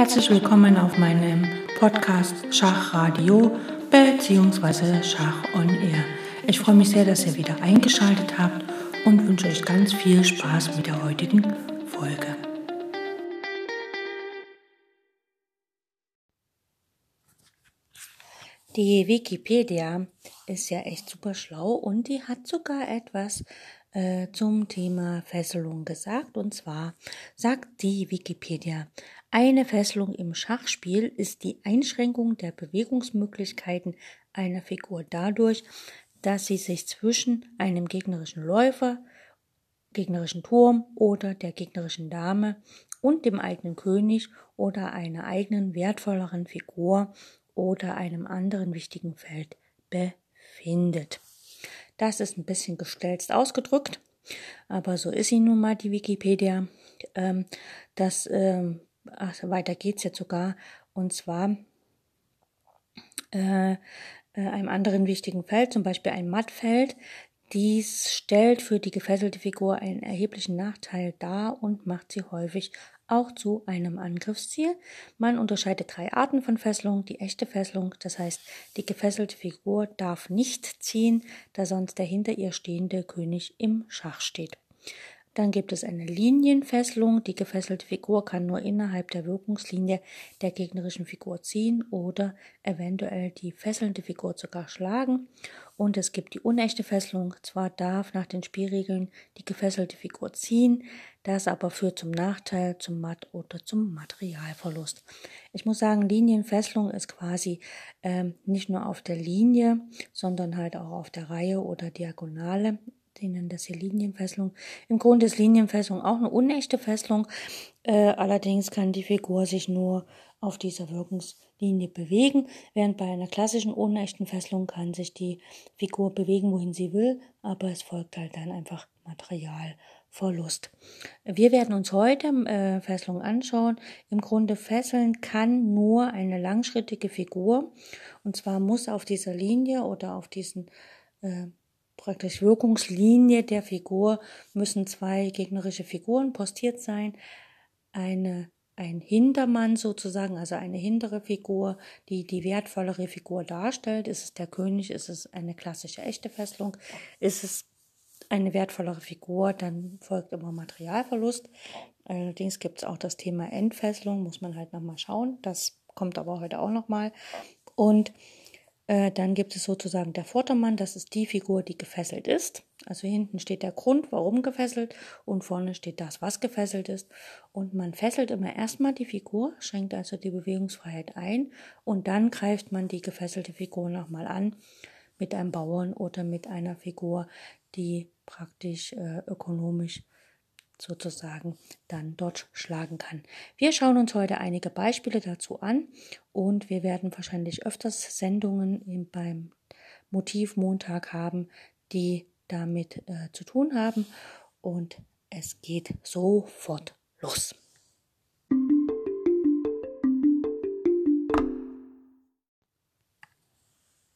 Herzlich willkommen auf meinem Podcast Schachradio bzw. Schach on Air. Ich freue mich sehr, dass ihr wieder eingeschaltet habt und wünsche euch ganz viel Spaß mit der heutigen Folge. Die Wikipedia ist ja echt super schlau und die hat sogar etwas äh, zum Thema Fesselung gesagt. Und zwar sagt die Wikipedia, eine Fesselung im Schachspiel ist die Einschränkung der Bewegungsmöglichkeiten einer Figur dadurch, dass sie sich zwischen einem gegnerischen Läufer, gegnerischen Turm oder der gegnerischen Dame und dem eigenen König oder einer eigenen wertvolleren Figur oder einem anderen wichtigen Feld befindet. Das ist ein bisschen gestelzt ausgedrückt, aber so ist sie nun mal die Wikipedia. Ähm, das ähm, ach, weiter geht's jetzt sogar und zwar äh, äh, einem anderen wichtigen Feld, zum Beispiel ein Mattfeld, dies stellt für die gefesselte Figur einen erheblichen Nachteil dar und macht sie häufig auch zu einem Angriffsziel. Man unterscheidet drei Arten von Fesselung. Die echte Fesselung, das heißt, die gefesselte Figur darf nicht ziehen, da sonst der hinter ihr stehende König im Schach steht. Dann gibt es eine Linienfesselung. Die gefesselte Figur kann nur innerhalb der Wirkungslinie der gegnerischen Figur ziehen oder eventuell die fesselnde Figur sogar schlagen. Und es gibt die unechte Fesselung. Zwar darf nach den Spielregeln die gefesselte Figur ziehen, das aber führt zum Nachteil, zum Matt oder zum Materialverlust. Ich muss sagen, Linienfesselung ist quasi ähm, nicht nur auf der Linie, sondern halt auch auf der Reihe oder Diagonale die nennen das hier Linienfesselung. Im Grunde ist Linienfesselung auch eine unechte Fesselung. Äh, allerdings kann die Figur sich nur auf dieser Wirkungslinie bewegen, während bei einer klassischen unechten Fesselung kann sich die Figur bewegen, wohin sie will, aber es folgt halt dann einfach Materialverlust. Wir werden uns heute äh, Fesselung anschauen. Im Grunde fesseln kann nur eine langschrittige Figur und zwar muss auf dieser Linie oder auf diesen äh, praktisch Wirkungslinie der Figur müssen zwei gegnerische Figuren postiert sein. Eine, ein Hintermann sozusagen, also eine hintere Figur, die die wertvollere Figur darstellt. Ist es der König? Ist es eine klassische echte Fesselung? Ist es eine wertvollere Figur? Dann folgt immer Materialverlust. Allerdings gibt es auch das Thema Entfesselung, muss man halt nochmal schauen. Das kommt aber heute auch nochmal. Und äh, dann gibt es sozusagen der Vordermann, das ist die Figur, die gefesselt ist. Also hinten steht der Grund, warum gefesselt und vorne steht das, was gefesselt ist. Und man fesselt immer erstmal die Figur, schränkt also die Bewegungsfreiheit ein und dann greift man die gefesselte Figur nochmal an mit einem Bauern oder mit einer Figur, die praktisch äh, ökonomisch sozusagen dann dort schlagen kann. Wir schauen uns heute einige Beispiele dazu an und wir werden wahrscheinlich öfters Sendungen beim Motivmontag haben, die damit äh, zu tun haben und es geht sofort los.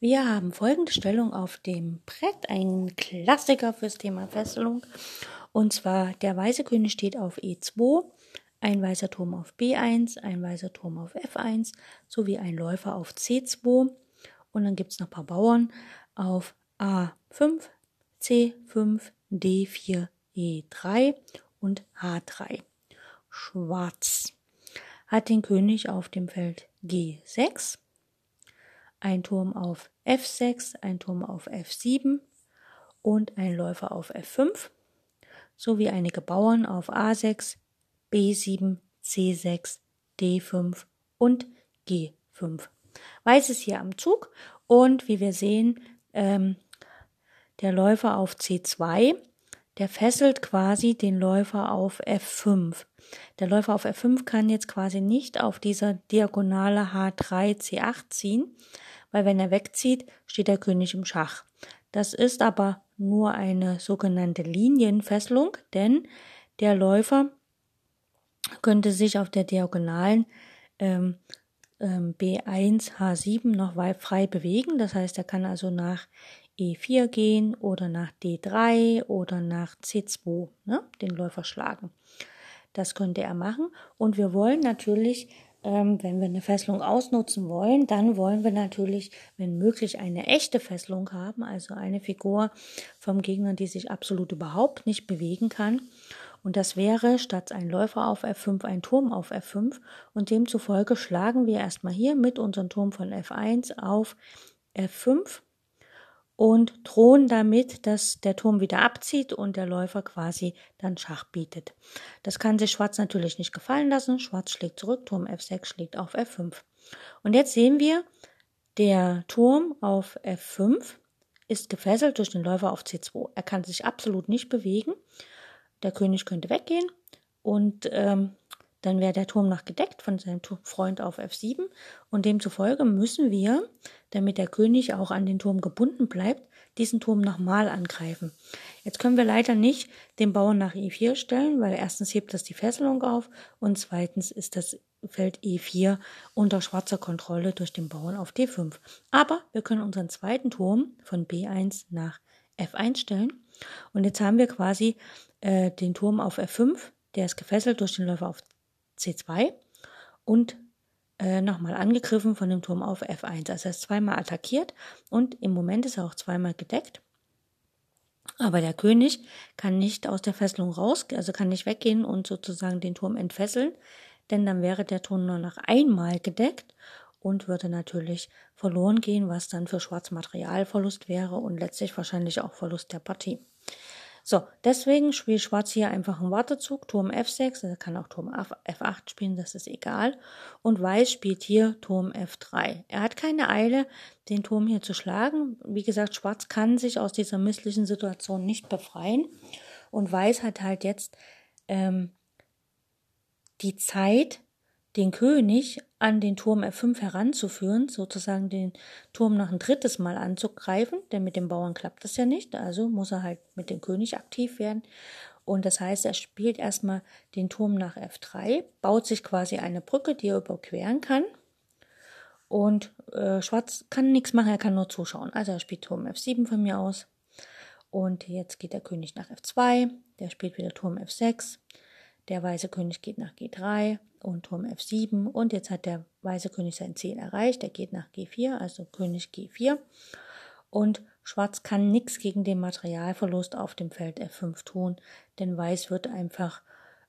Wir haben folgende Stellung auf dem Brett, ein Klassiker fürs Thema Fesselung. Und zwar der weiße König steht auf E2, ein weißer Turm auf B1, ein weißer Turm auf F1 sowie ein Läufer auf C2. Und dann gibt es noch ein paar Bauern auf A5, C5, D4, E3 und H3. Schwarz hat den König auf dem Feld G6, ein Turm auf F6, ein Turm auf F7 und ein Läufer auf F5 sowie einige Bauern auf A6, B7, C6, D5 und G5. Weiß ist hier am Zug und wie wir sehen, ähm, der Läufer auf C2, der fesselt quasi den Läufer auf F5. Der Läufer auf F5 kann jetzt quasi nicht auf dieser Diagonale H3 C8 ziehen, weil wenn er wegzieht, steht der König im Schach. Das ist aber nur eine sogenannte Linienfesselung, denn der Läufer könnte sich auf der Diagonalen ähm, ähm, B1, H7 noch frei bewegen. Das heißt, er kann also nach E4 gehen oder nach D3 oder nach C2 ne, den Läufer schlagen. Das könnte er machen. Und wir wollen natürlich ähm, wenn wir eine Fesselung ausnutzen wollen, dann wollen wir natürlich, wenn möglich, eine echte Fesselung haben, also eine Figur vom Gegner, die sich absolut überhaupt nicht bewegen kann. Und das wäre statt ein Läufer auf F5 ein Turm auf F5 und demzufolge schlagen wir erstmal hier mit unserem Turm von F1 auf F5 und drohen damit, dass der Turm wieder abzieht und der Läufer quasi dann Schach bietet. Das kann sich Schwarz natürlich nicht gefallen lassen. Schwarz schlägt zurück, Turm F6 schlägt auf F5. Und jetzt sehen wir, der Turm auf F5 ist gefesselt durch den Läufer auf C2. Er kann sich absolut nicht bewegen. Der König könnte weggehen und ähm, dann wäre der Turm noch gedeckt von seinem Freund auf F7 und demzufolge müssen wir, damit der König auch an den Turm gebunden bleibt, diesen Turm nochmal angreifen. Jetzt können wir leider nicht den Bauern nach E4 stellen, weil erstens hebt das die Fesselung auf und zweitens ist das Feld E4 unter schwarzer Kontrolle durch den Bauern auf D5. Aber wir können unseren zweiten Turm von B1 nach F1 stellen und jetzt haben wir quasi äh, den Turm auf F5, der ist gefesselt durch den Läufer auf C2 und äh, nochmal angegriffen von dem Turm auf F1. Also er ist zweimal attackiert und im Moment ist er auch zweimal gedeckt. Aber der König kann nicht aus der Fesselung raus, also kann nicht weggehen und sozusagen den Turm entfesseln, denn dann wäre der Turm nur noch einmal gedeckt und würde natürlich verloren gehen, was dann für Schwarz Materialverlust wäre und letztlich wahrscheinlich auch Verlust der Partie. So, deswegen spielt Schwarz hier einfach einen Wartezug, Turm F6, er kann auch Turm F8 spielen, das ist egal. Und Weiß spielt hier Turm F3. Er hat keine Eile, den Turm hier zu schlagen. Wie gesagt, Schwarz kann sich aus dieser misslichen Situation nicht befreien. Und Weiß hat halt jetzt ähm, die Zeit, den König an den Turm F5 heranzuführen, sozusagen den Turm noch ein drittes Mal anzugreifen, denn mit dem Bauern klappt das ja nicht, also muss er halt mit dem König aktiv werden. Und das heißt, er spielt erstmal den Turm nach F3, baut sich quasi eine Brücke, die er überqueren kann. Und äh, Schwarz kann nichts machen, er kann nur zuschauen. Also er spielt Turm F7 von mir aus. Und jetzt geht der König nach F2, der spielt wieder Turm F6. Der weiße König geht nach G3 und Turm F7 und jetzt hat der weiße König sein Ziel erreicht. Er geht nach G4, also König G4 und Schwarz kann nichts gegen den Materialverlust auf dem Feld F5 tun, denn Weiß wird einfach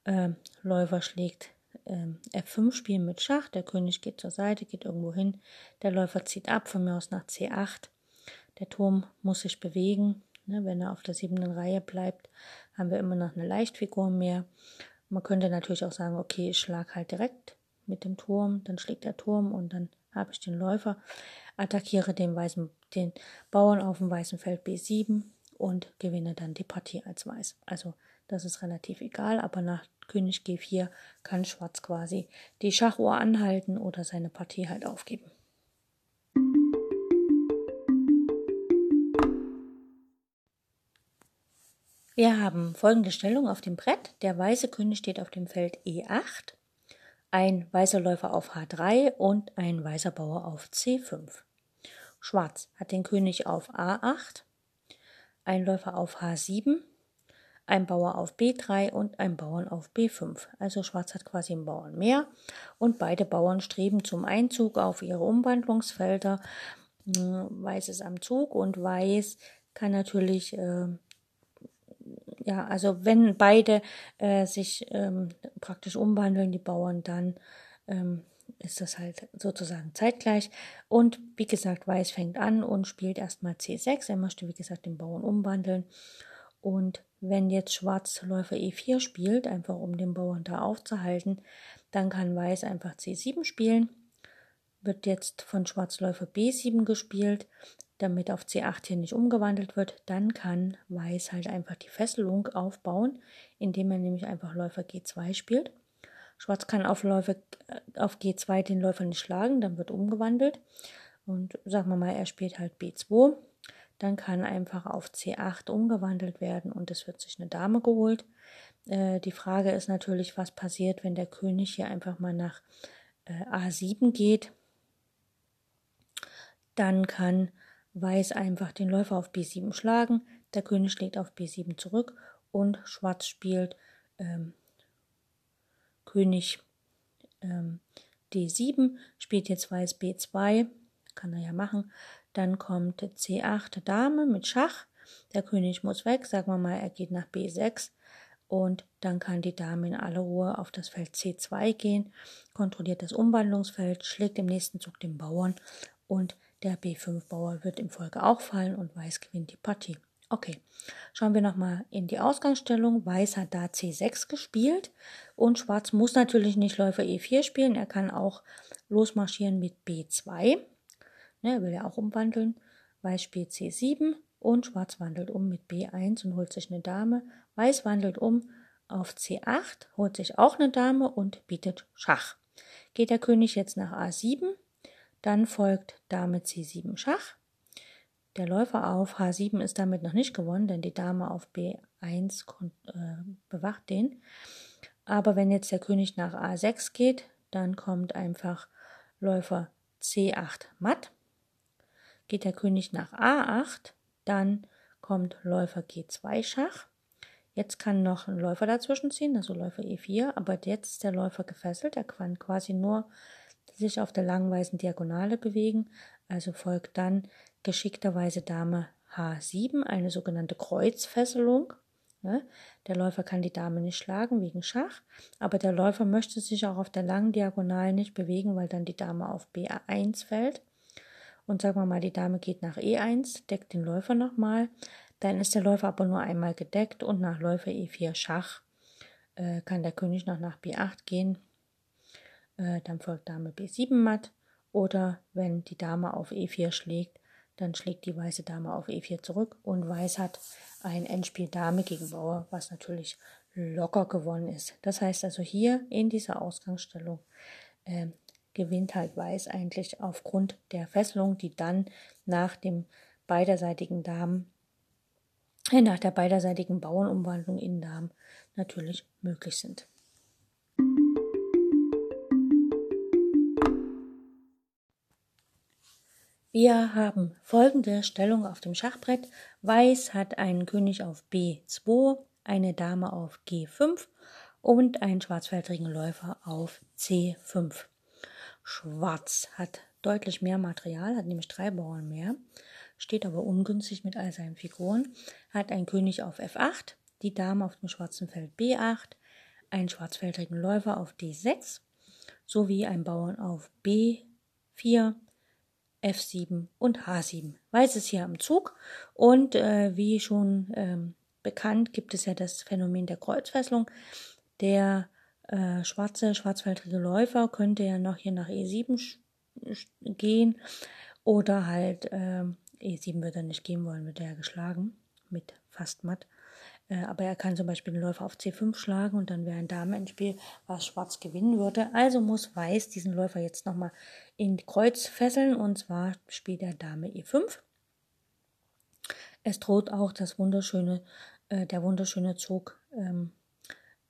äh, Läufer schlägt äh, F5 spielen mit Schach. Der König geht zur Seite, geht irgendwo hin. Der Läufer zieht ab, von mir aus nach C8. Der Turm muss sich bewegen. Ne, wenn er auf der siebten Reihe bleibt, haben wir immer noch eine Leichtfigur mehr. Man könnte natürlich auch sagen, okay, ich schlag halt direkt mit dem Turm, dann schlägt der Turm und dann habe ich den Läufer, attackiere den weißen, den Bauern auf dem weißen Feld B7 und gewinne dann die Partie als Weiß. Also das ist relativ egal, aber nach König G4 kann Schwarz quasi die Schachuhr anhalten oder seine Partie halt aufgeben. Wir haben folgende Stellung auf dem Brett. Der weiße König steht auf dem Feld E8, ein weißer Läufer auf H3 und ein weißer Bauer auf C5. Schwarz hat den König auf A8, ein Läufer auf H7, ein Bauer auf B3 und ein Bauern auf B5. Also Schwarz hat quasi einen Bauern mehr und beide Bauern streben zum Einzug auf ihre Umwandlungsfelder. Hm, Weiß ist am Zug und Weiß kann natürlich äh, ja, also wenn beide äh, sich ähm, praktisch umwandeln, die Bauern, dann ähm, ist das halt sozusagen zeitgleich. Und wie gesagt, Weiß fängt an und spielt erstmal C6. Er möchte, wie gesagt, den Bauern umwandeln. Und wenn jetzt Schwarz Läufer E4 spielt, einfach um den Bauern da aufzuhalten, dann kann Weiß einfach C7 spielen. Wird jetzt von Schwarz Läufer B7 gespielt damit auf C8 hier nicht umgewandelt wird, dann kann Weiß halt einfach die Fesselung aufbauen, indem er nämlich einfach Läufer G2 spielt. Schwarz kann auf, Läufer, äh, auf G2 den Läufer nicht schlagen, dann wird umgewandelt. Und sagen wir mal, er spielt halt B2, dann kann einfach auf C8 umgewandelt werden und es wird sich eine Dame geholt. Äh, die Frage ist natürlich, was passiert, wenn der König hier einfach mal nach äh, A7 geht. Dann kann Weiß einfach den Läufer auf B7 schlagen, der König schlägt auf B7 zurück und Schwarz spielt ähm, König ähm, D7, spielt jetzt Weiß B2, kann er ja machen. Dann kommt C8 Dame mit Schach. Der König muss weg, sagen wir mal, er geht nach B6 und dann kann die Dame in aller Ruhe auf das Feld C2 gehen, kontrolliert das Umwandlungsfeld, schlägt im nächsten Zug den Bauern und der B5-Bauer wird im Folge auch fallen und Weiß gewinnt die Partie. Okay, schauen wir nochmal in die Ausgangsstellung. Weiß hat da C6 gespielt und Schwarz muss natürlich nicht Läufer E4 spielen. Er kann auch losmarschieren mit B2. Ne, er will ja auch umwandeln. Weiß spielt C7 und Schwarz wandelt um mit B1 und holt sich eine Dame. Weiß wandelt um auf C8, holt sich auch eine Dame und bietet Schach. Geht der König jetzt nach A7, dann folgt Dame C7 Schach. Der Läufer auf H7 ist damit noch nicht gewonnen, denn die Dame auf B1 äh, bewacht den. Aber wenn jetzt der König nach A6 geht, dann kommt einfach Läufer C8 matt. Geht der König nach A8, dann kommt Läufer G2 Schach. Jetzt kann noch ein Läufer dazwischen ziehen, also Läufer E4, aber jetzt ist der Läufer gefesselt. Er kann quasi nur sich auf der langen Diagonale bewegen. Also folgt dann geschickterweise Dame H7, eine sogenannte Kreuzfesselung. Der Läufer kann die Dame nicht schlagen wegen Schach, aber der Läufer möchte sich auch auf der langen Diagonale nicht bewegen, weil dann die Dame auf B1 fällt. Und sagen wir mal, die Dame geht nach E1, deckt den Läufer nochmal. Dann ist der Läufer aber nur einmal gedeckt und nach Läufer E4 Schach äh, kann der König noch nach B8 gehen. Äh, dann folgt Dame B7 matt. Oder wenn die Dame auf E4 schlägt, dann schlägt die weiße Dame auf E4 zurück und Weiß hat ein Endspiel Dame gegen Bauer, was natürlich locker gewonnen ist. Das heißt also hier in dieser Ausgangsstellung äh, gewinnt halt Weiß eigentlich aufgrund der Fesselung, die dann nach dem beiderseitigen Damen, äh, nach der beiderseitigen Bauernumwandlung in Damen natürlich möglich sind. Wir haben folgende Stellung auf dem Schachbrett. Weiß hat einen König auf B2, eine Dame auf G5 und einen schwarzfeldrigen Läufer auf C5. Schwarz hat deutlich mehr Material, hat nämlich drei Bauern mehr, steht aber ungünstig mit all seinen Figuren, hat einen König auf F8, die Dame auf dem schwarzen Feld B8, einen schwarzfeldrigen Läufer auf D6 sowie einen Bauern auf B4, F7 und H7. Weiß ist hier am Zug und äh, wie schon ähm, bekannt gibt es ja das Phänomen der Kreuzfesselung. Der äh, schwarze, schwarzfeldrige Läufer könnte ja noch hier nach E7 gehen oder halt äh, E7 würde er nicht gehen wollen, wird er geschlagen mit fast matt. Äh, aber er kann zum Beispiel den Läufer auf C5 schlagen und dann wäre ein Dame-Endspiel, was Schwarz gewinnen würde. Also muss Weiß diesen Läufer jetzt nochmal in Kreuz fesseln und zwar spielt er Dame E5. Es droht auch das wunderschöne, äh, der wunderschöne Zug ähm,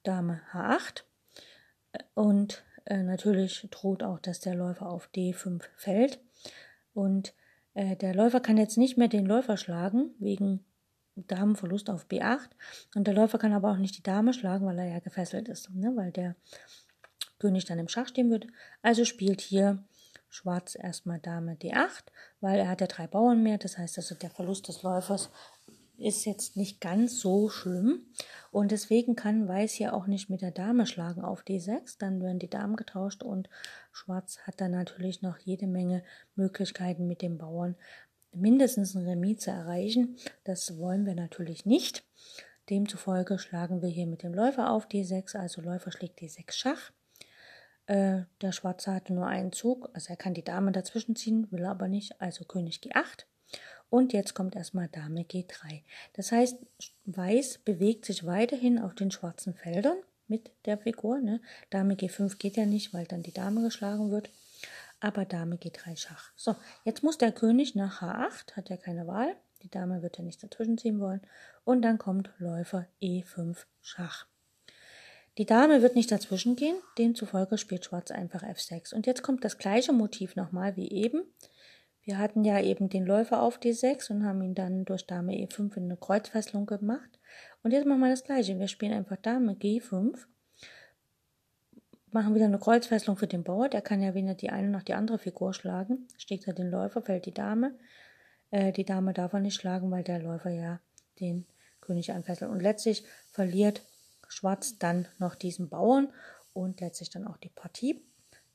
Dame H8 und äh, natürlich droht auch, dass der Läufer auf D5 fällt und äh, der Läufer kann jetzt nicht mehr den Läufer schlagen wegen Damenverlust auf B8 und der Läufer kann aber auch nicht die Dame schlagen, weil er ja gefesselt ist, ne? weil der König dann im Schach stehen wird. Also spielt hier Schwarz erstmal Dame D8, weil er hat ja drei Bauern mehr, das heißt also der Verlust des Läufers ist jetzt nicht ganz so schlimm und deswegen kann Weiß hier auch nicht mit der Dame schlagen auf D6, dann werden die Damen getauscht und Schwarz hat dann natürlich noch jede Menge Möglichkeiten mit dem Bauern mindestens ein Remis zu erreichen. Das wollen wir natürlich nicht. Demzufolge schlagen wir hier mit dem Läufer auf D6, also Läufer schlägt D6 Schach. Äh, der Schwarze hatte nur einen Zug, also er kann die Dame dazwischen ziehen, will aber nicht, also König G8. Und jetzt kommt erstmal Dame G3. Das heißt, Weiß bewegt sich weiterhin auf den schwarzen Feldern mit der Figur. Ne? Dame G5 geht ja nicht, weil dann die Dame geschlagen wird aber Dame G3 Schach. So, jetzt muss der König nach H8, hat er keine Wahl. Die Dame wird ja nicht dazwischen ziehen wollen. Und dann kommt Läufer E5 Schach. Die Dame wird nicht dazwischen gehen, demzufolge spielt Schwarz einfach F6. Und jetzt kommt das gleiche Motiv nochmal wie eben. Wir hatten ja eben den Läufer auf D6 und haben ihn dann durch Dame E5 in eine Kreuzfesselung gemacht. Und jetzt machen wir das gleiche. Wir spielen einfach Dame G5 machen wieder eine Kreuzfesselung für den Bauer. Der kann ja weder die eine noch die andere Figur schlagen. Schlägt er den Läufer, fällt die Dame. Äh, die Dame darf er nicht schlagen, weil der Läufer ja den König anfesselt. Und letztlich verliert Schwarz dann noch diesen Bauern und letztlich dann auch die Partie.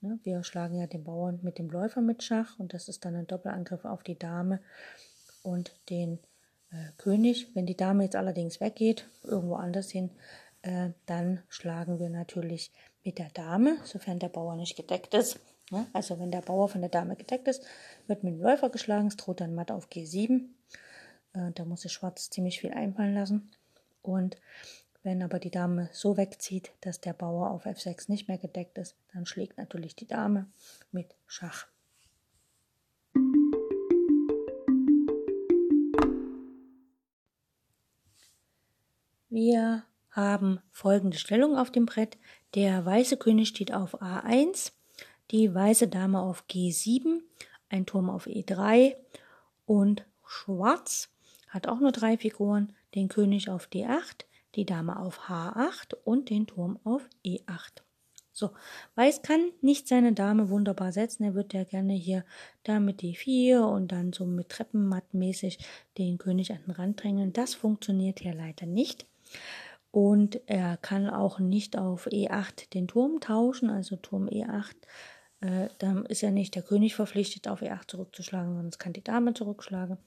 Ne, wir schlagen ja den Bauern mit dem Läufer mit Schach und das ist dann ein Doppelangriff auf die Dame und den äh, König. Wenn die Dame jetzt allerdings weggeht, irgendwo anders hin, äh, dann schlagen wir natürlich mit der Dame, sofern der Bauer nicht gedeckt ist. Ne? Also wenn der Bauer von der Dame gedeckt ist, wird mit dem Läufer geschlagen, es droht dann matt auf G7. Äh, da muss sich Schwarz ziemlich viel einfallen lassen. Und wenn aber die Dame so wegzieht, dass der Bauer auf F6 nicht mehr gedeckt ist, dann schlägt natürlich die Dame mit Schach. Wir haben folgende Stellung auf dem Brett. Der weiße König steht auf A1, die weiße Dame auf G7, ein Turm auf E3 und Schwarz hat auch nur drei Figuren, den König auf D8, die Dame auf H8 und den Turm auf E8. So, Weiß kann nicht seine Dame wunderbar setzen. Er wird ja gerne hier Dame D4 und dann so mit Treppenmattmäßig den König an den Rand drängen. Das funktioniert hier leider nicht. Und er kann auch nicht auf E8 den Turm tauschen, also Turm E8. Äh, dann ist ja nicht der König verpflichtet, auf E8 zurückzuschlagen, sondern es kann die Dame zurückschlagen.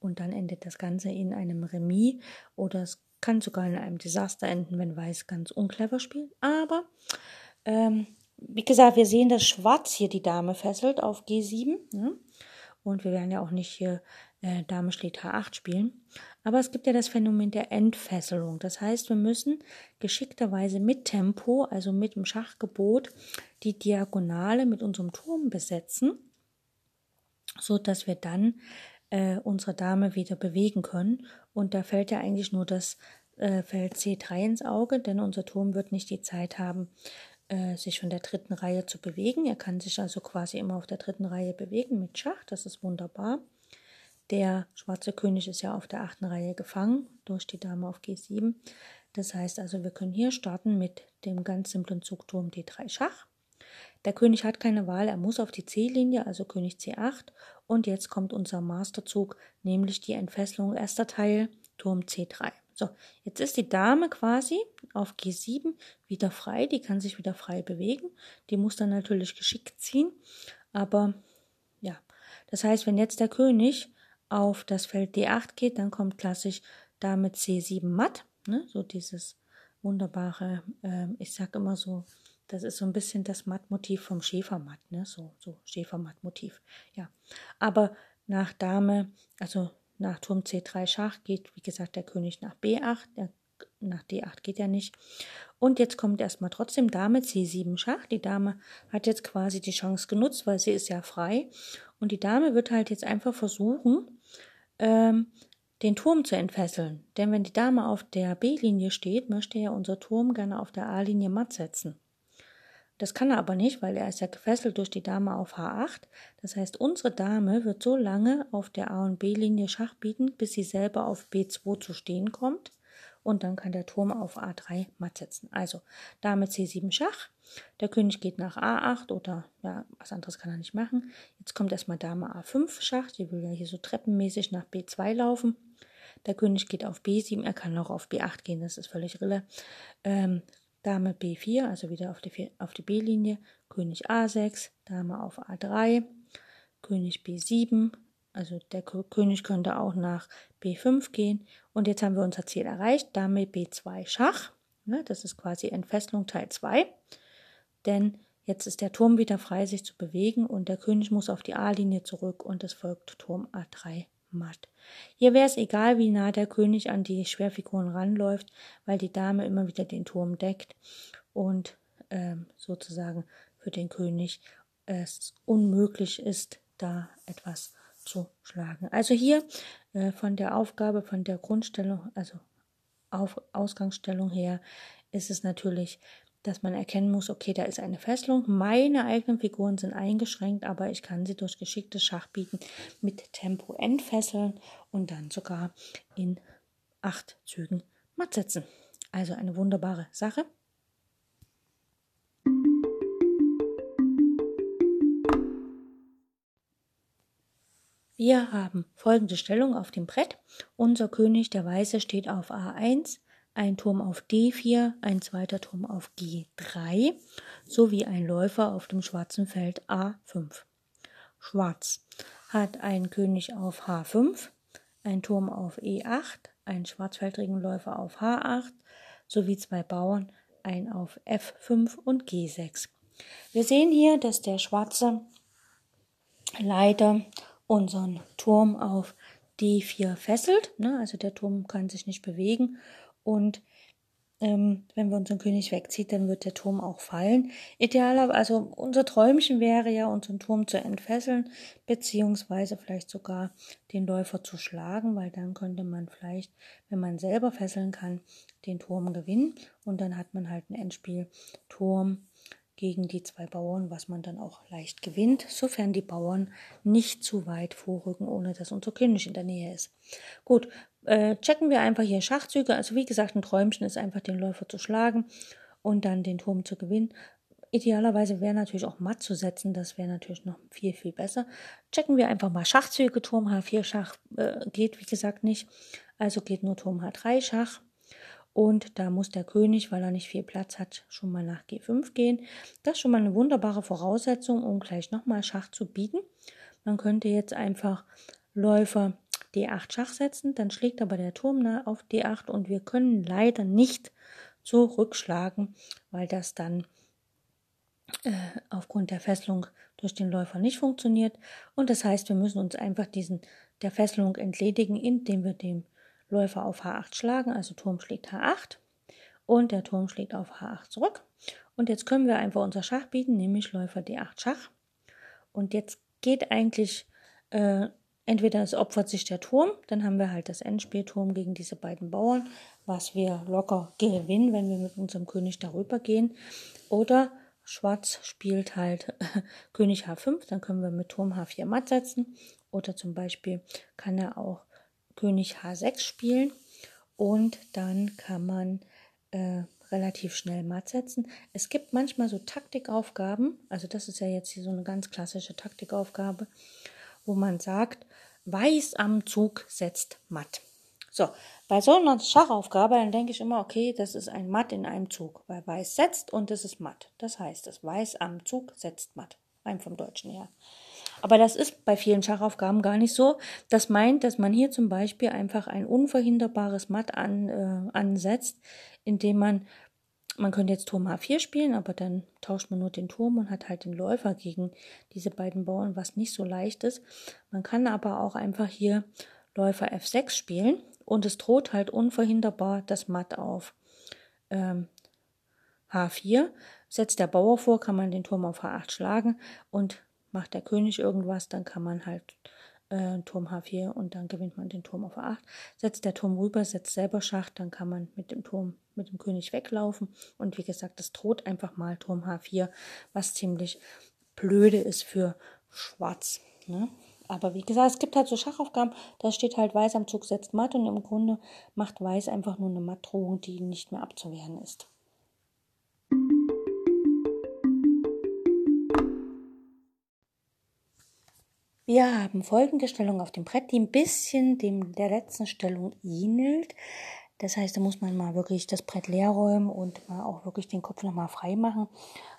Und dann endet das Ganze in einem Remis oder es kann sogar in einem Desaster enden, wenn Weiß ganz unclever spielt. Aber ähm, wie gesagt, wir sehen, dass Schwarz hier die Dame fesselt auf G7. Ne? Und wir werden ja auch nicht hier äh, Dame schlägt H8 spielen. Aber es gibt ja das Phänomen der Entfesselung. Das heißt, wir müssen geschickterweise mit Tempo, also mit dem Schachgebot, die Diagonale mit unserem Turm besetzen, so dass wir dann äh, unsere Dame wieder bewegen können. Und da fällt ja eigentlich nur das äh, Feld C3 ins Auge, denn unser Turm wird nicht die Zeit haben, äh, sich von der dritten Reihe zu bewegen. Er kann sich also quasi immer auf der dritten Reihe bewegen mit Schach. Das ist wunderbar. Der schwarze König ist ja auf der achten Reihe gefangen durch die Dame auf G7. Das heißt also, wir können hier starten mit dem ganz simplen Zugturm D3 Schach. Der König hat keine Wahl, er muss auf die C-Linie, also König C8. Und jetzt kommt unser Masterzug, nämlich die Entfesselung erster Teil, Turm C3. So, jetzt ist die Dame quasi auf G7 wieder frei, die kann sich wieder frei bewegen. Die muss dann natürlich geschickt ziehen, aber ja, das heißt, wenn jetzt der König auf das Feld D8 geht, dann kommt klassisch Dame C7 matt, ne? so dieses wunderbare, äh, ich sag immer so, das ist so ein bisschen das Mattmotiv vom Schäfermatt, ne? so, so Schäfermattmotiv, ja. Aber nach Dame, also nach Turm C3 Schach geht, wie gesagt, der König nach B8, der, nach D8 geht er nicht. Und jetzt kommt erstmal trotzdem Dame C7 Schach. Die Dame hat jetzt quasi die Chance genutzt, weil sie ist ja frei. Und die Dame wird halt jetzt einfach versuchen, ähm, den Turm zu entfesseln. Denn wenn die Dame auf der B-Linie steht, möchte ja unser Turm gerne auf der A-Linie matt setzen. Das kann er aber nicht, weil er ist ja gefesselt durch die Dame auf H8. Das heißt, unsere Dame wird so lange auf der A- und B-Linie Schach bieten, bis sie selber auf B2 zu stehen kommt. Und dann kann der Turm auf A3 matt setzen. Also Dame C7 Schach. Der König geht nach A8 oder ja, was anderes kann er nicht machen. Jetzt kommt erstmal Dame A5 Schach. Die will ja hier so treppenmäßig nach B2 laufen. Der König geht auf B7, er kann auch auf B8 gehen, das ist völlig rille. Ähm, Dame B4, also wieder auf die, auf die B-Linie, König A6, Dame auf A3, König B7, also der König könnte auch nach B5 gehen. Und jetzt haben wir unser Ziel erreicht, Dame B2 Schach. Ne, das ist quasi Entfesselung Teil 2 denn jetzt ist der Turm wieder frei, sich zu bewegen und der König muss auf die A-Linie zurück und es folgt Turm A3 matt. Hier wäre es egal, wie nah der König an die Schwerfiguren ranläuft, weil die Dame immer wieder den Turm deckt und ähm, sozusagen für den König es unmöglich ist, da etwas zu schlagen. Also hier äh, von der Aufgabe, von der Grundstellung, also auf Ausgangsstellung her, ist es natürlich dass man erkennen muss, okay, da ist eine Fesselung. Meine eigenen Figuren sind eingeschränkt, aber ich kann sie durch geschicktes Schachbieten mit Tempo entfesseln und dann sogar in acht Zügen matt setzen. Also eine wunderbare Sache. Wir haben folgende Stellung auf dem Brett. Unser König, der Weiße, steht auf A1, ein Turm auf D4, ein zweiter Turm auf G3 sowie ein Läufer auf dem schwarzen Feld A5. Schwarz hat einen König auf H5, ein Turm auf E8, einen schwarzfeldrigen Läufer auf H8 sowie zwei Bauern, ein auf F5 und G6. Wir sehen hier, dass der schwarze Leiter unseren Turm auf D4 fesselt. Ne? Also der Turm kann sich nicht bewegen und ähm, wenn wir unseren König wegzieht, dann wird der Turm auch fallen. Idealer, also unser Träumchen wäre ja, unseren Turm zu entfesseln, beziehungsweise vielleicht sogar den Läufer zu schlagen, weil dann könnte man vielleicht, wenn man selber fesseln kann, den Turm gewinnen und dann hat man halt ein Endspiel Turm gegen die zwei Bauern, was man dann auch leicht gewinnt, sofern die Bauern nicht zu weit vorrücken, ohne dass unser König in der Nähe ist. Gut, äh, checken wir einfach hier Schachzüge. Also wie gesagt, ein Träumchen ist einfach den Läufer zu schlagen und dann den Turm zu gewinnen. Idealerweise wäre natürlich auch matt zu setzen, das wäre natürlich noch viel, viel besser. Checken wir einfach mal Schachzüge. Turm H4 Schach äh, geht, wie gesagt, nicht. Also geht nur Turm H3 Schach. Und da muss der König, weil er nicht viel Platz hat, schon mal nach G5 gehen. Das ist schon mal eine wunderbare Voraussetzung, um gleich nochmal Schach zu bieten. Man könnte jetzt einfach Läufer D8 Schach setzen, dann schlägt aber der Turm auf D8 und wir können leider nicht zurückschlagen, weil das dann äh, aufgrund der Fesselung durch den Läufer nicht funktioniert. Und das heißt, wir müssen uns einfach diesen der Fesselung entledigen, indem wir dem Läufer auf H8 schlagen, also Turm schlägt H8 und der Turm schlägt auf H8 zurück. Und jetzt können wir einfach unser Schach bieten, nämlich Läufer D8 Schach. Und jetzt geht eigentlich äh, entweder es opfert sich der Turm, dann haben wir halt das Endspielturm gegen diese beiden Bauern, was wir locker gewinnen, wenn wir mit unserem König darüber gehen. Oder Schwarz spielt halt König H5, dann können wir mit Turm H4 matt setzen. Oder zum Beispiel kann er auch König H6 spielen und dann kann man äh, relativ schnell matt setzen. Es gibt manchmal so Taktikaufgaben, also das ist ja jetzt hier so eine ganz klassische Taktikaufgabe, wo man sagt, Weiß am Zug setzt matt. So, bei so einer Schachaufgabe, dann denke ich immer, okay, das ist ein Matt in einem Zug, weil Weiß setzt und es ist matt. Das heißt, das Weiß am Zug setzt matt. Rein vom Deutschen her. Aber das ist bei vielen Schachaufgaben gar nicht so. Das meint, dass man hier zum Beispiel einfach ein unverhinderbares Matt an, äh, ansetzt, indem man, man könnte jetzt Turm H4 spielen, aber dann tauscht man nur den Turm und hat halt den Läufer gegen diese beiden Bauern, was nicht so leicht ist. Man kann aber auch einfach hier Läufer F6 spielen und es droht halt unverhinderbar das Matt auf ähm, H4. Setzt der Bauer vor, kann man den Turm auf H8 schlagen und macht der König irgendwas, dann kann man halt äh, Turm H4 und dann gewinnt man den Turm auf A8. Setzt der Turm rüber, setzt selber Schach, dann kann man mit dem Turm, mit dem König weglaufen. Und wie gesagt, das droht einfach mal Turm H4, was ziemlich blöde ist für Schwarz. Ne? Aber wie gesagt, es gibt halt so Schachaufgaben, da steht halt Weiß am Zug setzt Matt und im Grunde macht Weiß einfach nur eine Mattdrohung, die nicht mehr abzuwehren ist. Wir haben folgende Stellung auf dem Brett, die ein bisschen dem der letzten Stellung ähnelt. Das heißt, da muss man mal wirklich das Brett leer räumen und mal auch wirklich den Kopf nochmal frei machen.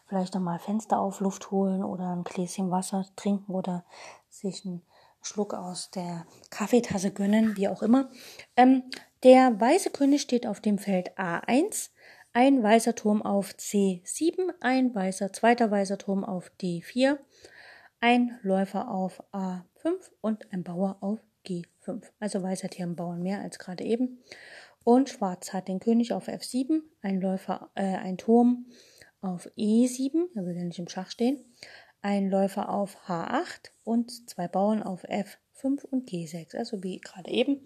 Vielleicht nochmal Fenster auf Luft holen oder ein Gläschen Wasser trinken oder sich einen Schluck aus der Kaffeetasse gönnen, wie auch immer. Ähm, der weiße König steht auf dem Feld A1, ein weißer Turm auf C7, ein weißer zweiter weißer Turm auf D4, ein Läufer auf A5 und ein Bauer auf G5. Also weiß hat hier einen Bauern mehr als gerade eben. Und Schwarz hat den König auf F7, ein Läufer, äh, ein Turm auf E7, er will ja nicht im Schach stehen, ein Läufer auf H8 und zwei Bauern auf F5 und G6, also wie gerade eben.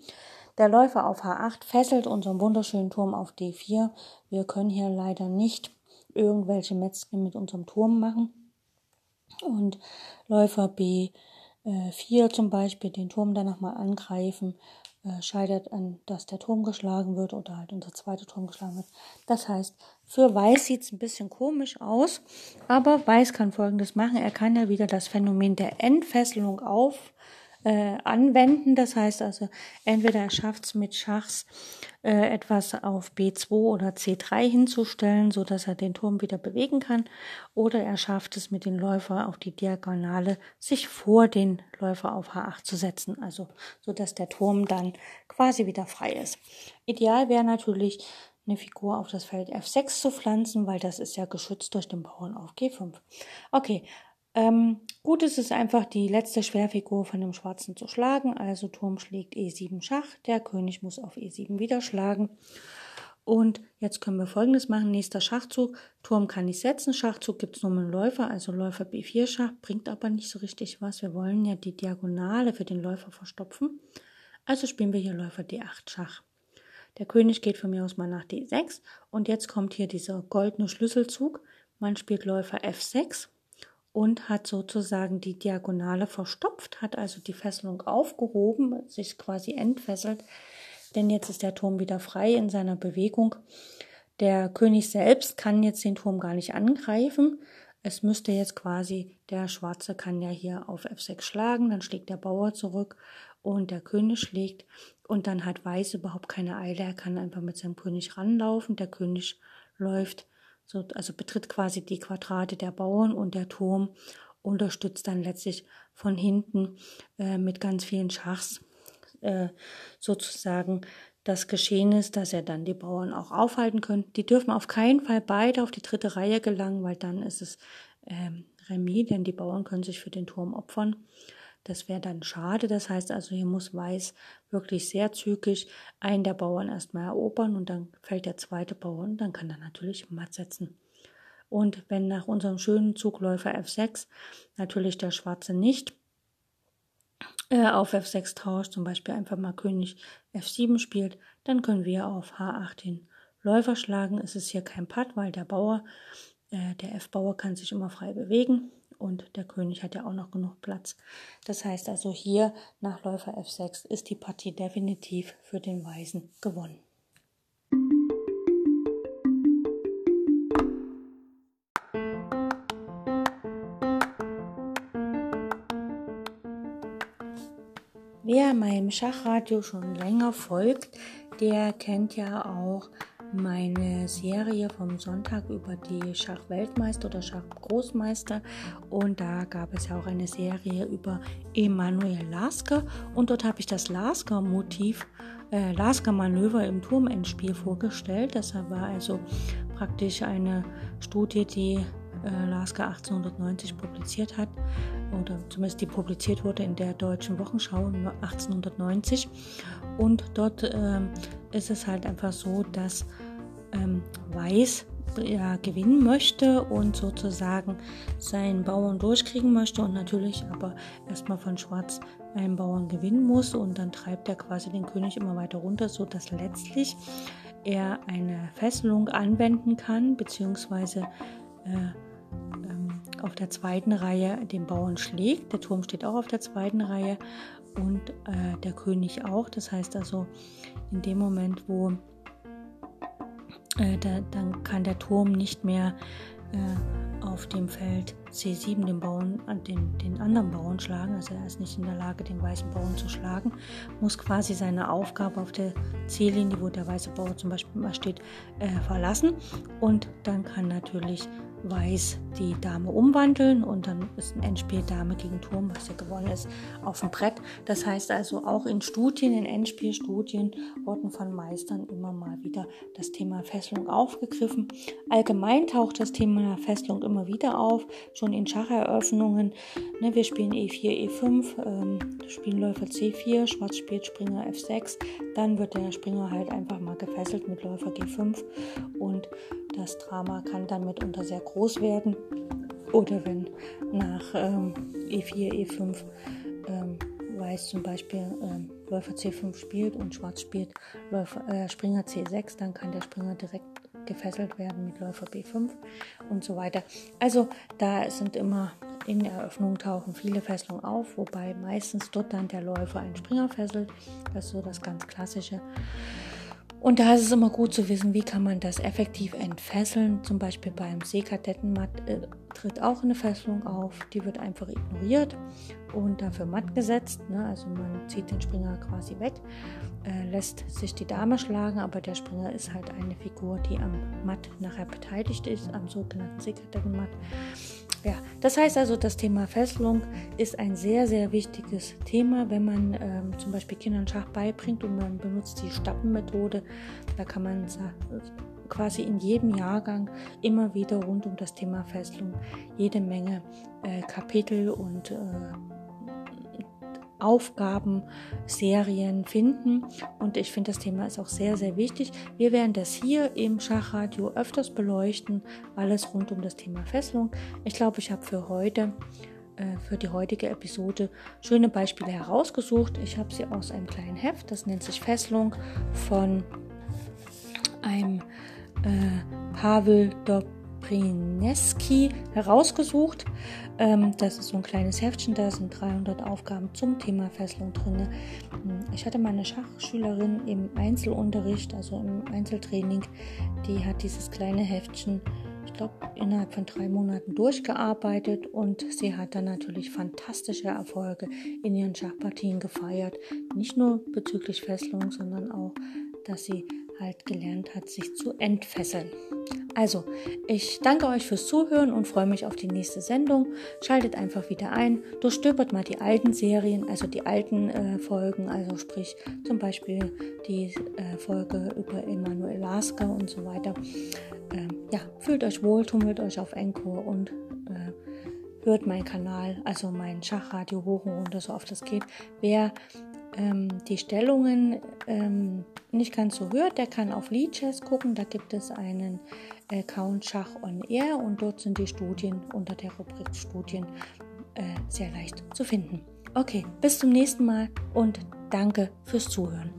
Der Läufer auf H8 fesselt unseren wunderschönen Turm auf D4. Wir können hier leider nicht irgendwelche Metzgen mit unserem Turm machen und Läufer B4 äh, zum Beispiel den Turm dann nochmal angreifen, äh, scheitert an, dass der Turm geschlagen wird oder halt unser zweiter Turm geschlagen wird. Das heißt, für Weiß sieht es ein bisschen komisch aus, aber Weiß kann folgendes machen. Er kann ja wieder das Phänomen der Entfesselung aufgreifen äh, anwenden. Das heißt also, entweder er schafft es mit Schachs äh, etwas auf B2 oder C3 hinzustellen, so dass er den Turm wieder bewegen kann, oder er schafft es mit dem Läufer auf die Diagonale, sich vor den Läufer auf H8 zu setzen, also so dass der Turm dann quasi wieder frei ist. Ideal wäre natürlich eine Figur auf das Feld F6 zu pflanzen, weil das ist ja geschützt durch den Bauern auf G5. Okay, ähm, gut ist es einfach, die letzte Schwerfigur von dem Schwarzen zu schlagen. Also Turm schlägt E7 Schach, der König muss auf E7 wieder schlagen. Und jetzt können wir folgendes machen. Nächster Schachzug. Turm kann ich setzen. Schachzug gibt es nur mit Läufer, also Läufer B4 Schach, bringt aber nicht so richtig was. Wir wollen ja die Diagonale für den Läufer verstopfen. Also spielen wir hier Läufer D8 Schach. Der König geht von mir aus mal nach D6 und jetzt kommt hier dieser goldene Schlüsselzug. Man spielt Läufer F6 und hat sozusagen die Diagonale verstopft, hat also die Fesselung aufgehoben, sich quasi entfesselt, denn jetzt ist der Turm wieder frei in seiner Bewegung. Der König selbst kann jetzt den Turm gar nicht angreifen. Es müsste jetzt quasi, der Schwarze kann ja hier auf F6 schlagen, dann schlägt der Bauer zurück und der König schlägt und dann hat Weiß überhaupt keine Eile, er kann einfach mit seinem König ranlaufen, der König läuft so, also betritt quasi die Quadrate der Bauern und der Turm unterstützt dann letztlich von hinten äh, mit ganz vielen Schachs äh, sozusagen das Geschehen ist, dass er dann die Bauern auch aufhalten können. Die dürfen auf keinen Fall beide auf die dritte Reihe gelangen, weil dann ist es ähm, Remis, denn die Bauern können sich für den Turm opfern. Das wäre dann schade. Das heißt also, hier muss Weiß wirklich sehr zügig einen der Bauern erstmal erobern und dann fällt der zweite Bauer und dann kann er natürlich matt setzen. Und wenn nach unserem schönen Zugläufer F6 natürlich der Schwarze nicht äh, auf F6 tauscht, zum Beispiel einfach mal König F7 spielt, dann können wir auf H8 den Läufer schlagen. Es ist hier kein Patt, weil der Bauer, äh, der F-Bauer kann sich immer frei bewegen und der König hat ja auch noch genug Platz. Das heißt also hier nach Läufer F6 ist die Partie definitiv für den Weißen gewonnen. Wer meinem Schachradio schon länger folgt, der kennt ja auch meine Serie vom Sonntag über die Schachweltmeister oder Schachgroßmeister. Und da gab es ja auch eine Serie über Emanuel Lasker. Und dort habe ich das Lasker-Motiv, äh, Lasker-Manöver im Turmendspiel vorgestellt. Das war also praktisch eine Studie, die äh, Lasker 1890 publiziert hat. Oder zumindest die publiziert wurde in der Deutschen Wochenschau 1890 und dort äh, ist es halt einfach so, dass ähm, Weiß ja, gewinnen möchte und sozusagen seinen Bauern durchkriegen möchte und natürlich aber erstmal von Schwarz einen Bauern gewinnen muss und dann treibt er quasi den König immer weiter runter, sodass letztlich er eine Fesselung anwenden kann, beziehungsweise äh, ähm, auf der zweiten Reihe den Bauern schlägt. Der Turm steht auch auf der zweiten Reihe und äh, der König auch. Das heißt also, in dem Moment, wo äh, da, dann kann der Turm nicht mehr äh, auf dem Feld C7 den, Bauern, den, den anderen Bauern schlagen. Also er ist nicht in der Lage, den weißen Bauern zu schlagen, muss quasi seine Aufgabe auf der C-Linie, wo der weiße Bauer zum Beispiel mal steht, äh, verlassen. Und dann kann natürlich Weiß die Dame umwandeln und dann ist ein Endspiel Dame gegen Turm, was ja gewonnen ist, auf dem Brett. Das heißt also auch in Studien, in Endspielstudien wurden von Meistern immer mal wieder das Thema Fesselung aufgegriffen. Allgemein taucht das Thema Fesselung immer wieder auf, schon in Schacheröffnungen. Ne, wir spielen E4, E5, ähm, Spielläufer C4, Schwarz spielt Springer F6, dann wird der Springer halt einfach mal gefesselt mit Läufer G5 und das Drama kann dann mitunter sehr groß werden. Oder wenn nach ähm, E4, E5 ähm, Weiß zum Beispiel ähm, Läufer C5 spielt und Schwarz spielt Läufer, äh, Springer C6, dann kann der Springer direkt gefesselt werden mit Läufer B5 und so weiter. Also da sind immer in Eröffnungen tauchen viele Fesselungen auf, wobei meistens dort dann der Läufer einen Springer fesselt. Das ist so das ganz klassische. Und da ist es immer gut zu wissen, wie kann man das effektiv entfesseln. Zum Beispiel beim Seekadettenmatt äh, tritt auch eine Fesselung auf, die wird einfach ignoriert und dafür matt gesetzt. Ne? Also man zieht den Springer quasi weg, äh, lässt sich die Dame schlagen, aber der Springer ist halt eine Figur, die am Matt nachher beteiligt ist, am sogenannten Seekadettenmatt. Das heißt also, das Thema Fesselung ist ein sehr, sehr wichtiges Thema, wenn man ähm, zum Beispiel Kindern Schach beibringt und man benutzt die Stappenmethode. Da kann man quasi in jedem Jahrgang immer wieder rund um das Thema Fesselung jede Menge äh, Kapitel und äh, Aufgaben, Serien finden. Und ich finde, das Thema ist auch sehr, sehr wichtig. Wir werden das hier im Schachradio öfters beleuchten, alles rund um das Thema Fesselung. Ich glaube, ich habe für heute, äh, für die heutige Episode, schöne Beispiele herausgesucht. Ich habe sie aus einem kleinen Heft, das nennt sich Fesselung von einem äh, Pavel Dob Prineski herausgesucht. Ähm, das ist so ein kleines Heftchen, da sind 300 Aufgaben zum Thema Fesselung drin. Ich hatte meine Schachschülerin im Einzelunterricht, also im Einzeltraining, die hat dieses kleine Heftchen, ich glaube, innerhalb von drei Monaten durchgearbeitet und sie hat dann natürlich fantastische Erfolge in ihren Schachpartien gefeiert. Nicht nur bezüglich Fesselung, sondern auch, dass sie halt gelernt hat, sich zu entfesseln. Also, ich danke euch fürs Zuhören und freue mich auf die nächste Sendung. Schaltet einfach wieder ein, durchstöbert mal die alten Serien, also die alten äh, Folgen, also sprich zum Beispiel die äh, Folge über Emanuel Lasker und so weiter. Ähm, ja, fühlt euch wohl, tummelt euch auf Encore und äh, hört meinen Kanal, also mein Schachradio hoch und runter, so oft es geht. Wer ähm, die Stellungen ähm, nicht ganz so hört, der kann auf Leadchess gucken. Da gibt es einen Account Schach on Air und dort sind die Studien unter der Rubrik Studien äh, sehr leicht zu finden. Okay, bis zum nächsten Mal und danke fürs Zuhören.